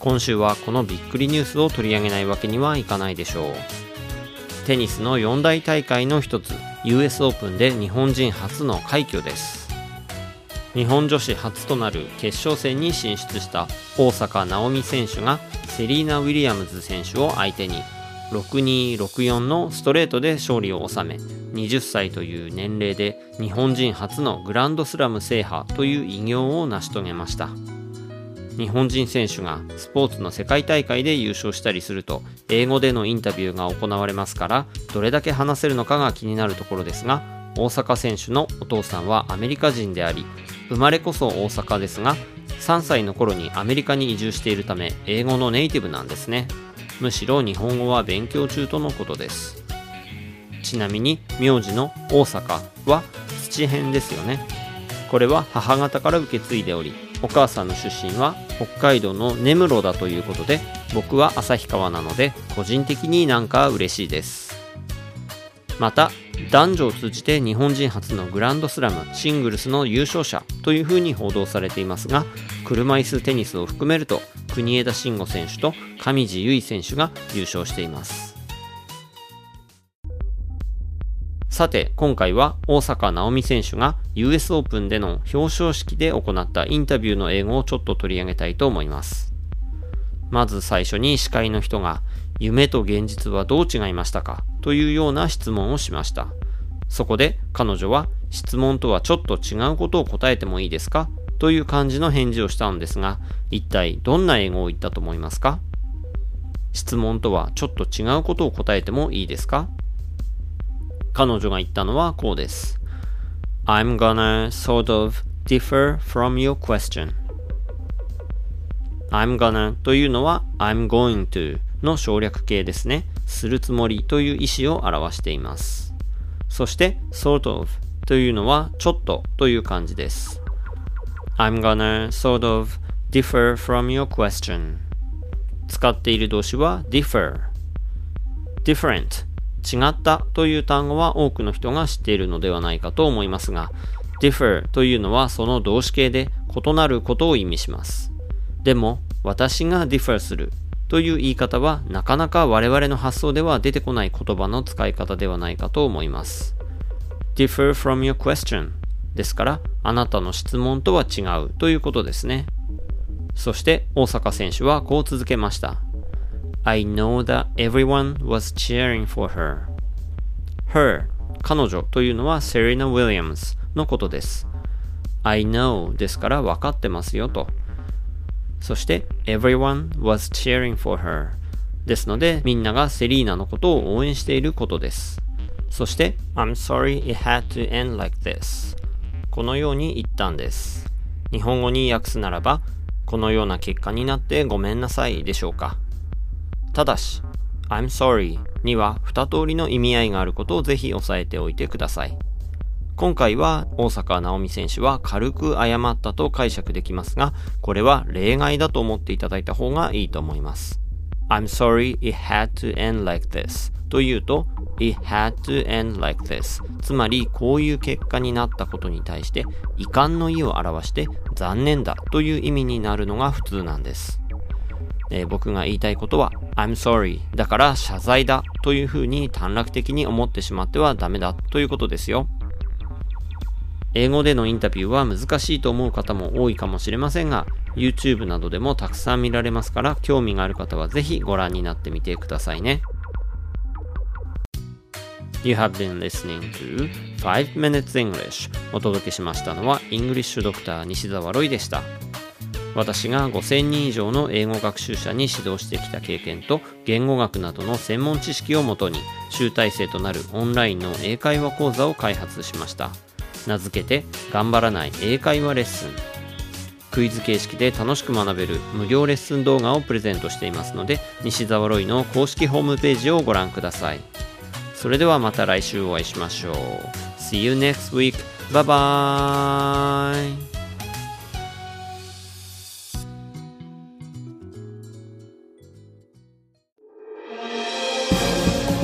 今週はこのびっくりニュースを取り上げないわけにはいかないでしょう。テニスの四大大会の一つ US オープンで日本人初の快挙です。日本女子初となる決勝戦に進出した大坂なおみ選手がセリーナ・ウィリアムズ選手を相手に6264のストレートで勝利を収め20歳という年齢で日本人初のグランドスラム制覇という偉業を成し遂げました。日本人選手がスポーツの世界大会で優勝したりすると英語でのインタビューが行われますからどれだけ話せるのかが気になるところですが大阪選手のお父さんはアメリカ人であり生まれこそ大阪ですが3歳の頃にアメリカに移住しているため英語のネイティブなんですね。むしろ日本語は勉強中とのことです。ちなみに名字の大阪は土辺ですよね。これは母方から受け継いでおりお母さんの出身は北海道の根室だということで僕は旭川なので個人的になんか嬉しいです。また男女を通じて日本人初のグランドスラムシングルスの優勝者というふうに報道されていますが車椅子テニスを含めると国枝慎吾選手と上地結衣選手が優勝しています。さて今回は大坂なおみ選手が US オープンでの表彰式で行ったインタビューの英語をちょっと取り上げたいと思います。まず最初に司会の人が夢と現実はどう違いましたかというような質問をしました。そこで彼女は質問とはちょっと違うことを答えてもいいですかという感じの返事をしたんですが一体どんな英語を言ったと思いますか？質問とはちょっと違うことを答えてもいいですか？彼女が言ったのはこうです。I'm gonna sort of differ from your question. I'm gonna というのは I'm going to の省略形ですね。するつもりという意思を表しています。そして sort of というのはちょっとという感じです。I'm gonna sort of differ from your question. 使っている動詞は differ, different 違ったという単語は多くの人が知っているのではないかと思いますが、differ というのはその動詞形で異なることを意味します。でも、私が differ するという言い方はなかなか我々の発想では出てこない言葉の使い方ではないかと思います。differ from your question ですから、あなたの質問とは違うということですね。そして大坂選手はこう続けました。I know that everyone was cheering for her. Her 彼女というのはセリーナ・ウィリアムズのことです。I know ですから分かってますよと。そして everyone was cheering for her ですのでみんながセリーナのことを応援していることです。そして I'm sorry it had to end like this このように言ったんです。日本語に訳すならばこのような結果になってごめんなさいでしょうか。ただし、I'm sorry には二通りの意味合いがあることをぜひ押さえておいてください。今回は大坂なおみ選手は軽く謝ったと解釈できますが、これは例外だと思っていただいた方がいいと思います。I'm sorry it had to end like this というと It had to end like this つまりこういう結果になったことに対して遺憾の意を表して残念だという意味になるのが普通なんです。えー、僕が言いたいことは I'm sorry だから謝罪だというふうに短絡的に思ってしまってはダメだということですよ。英語でのインタビューは難しいと思う方も多いかもしれませんが YouTube などでもたくさん見られますから興味がある方はぜひご覧になってみてくださいね。You have been listening to 5 Minutes English お届けしましたのは English Dr. 西澤ロイでした。私が5000人以上の英語学習者に指導してきた経験と言語学などの専門知識をもとに集大成となるオンラインの英会話講座を開発しました名付けて頑張らない英会話レッスンクイズ形式で楽しく学べる無料レッスン動画をプレゼントしていますので西澤ロイの公式ホームページをご覧くださいそれではまた来週お会いしましょう See you next week. Bye bye.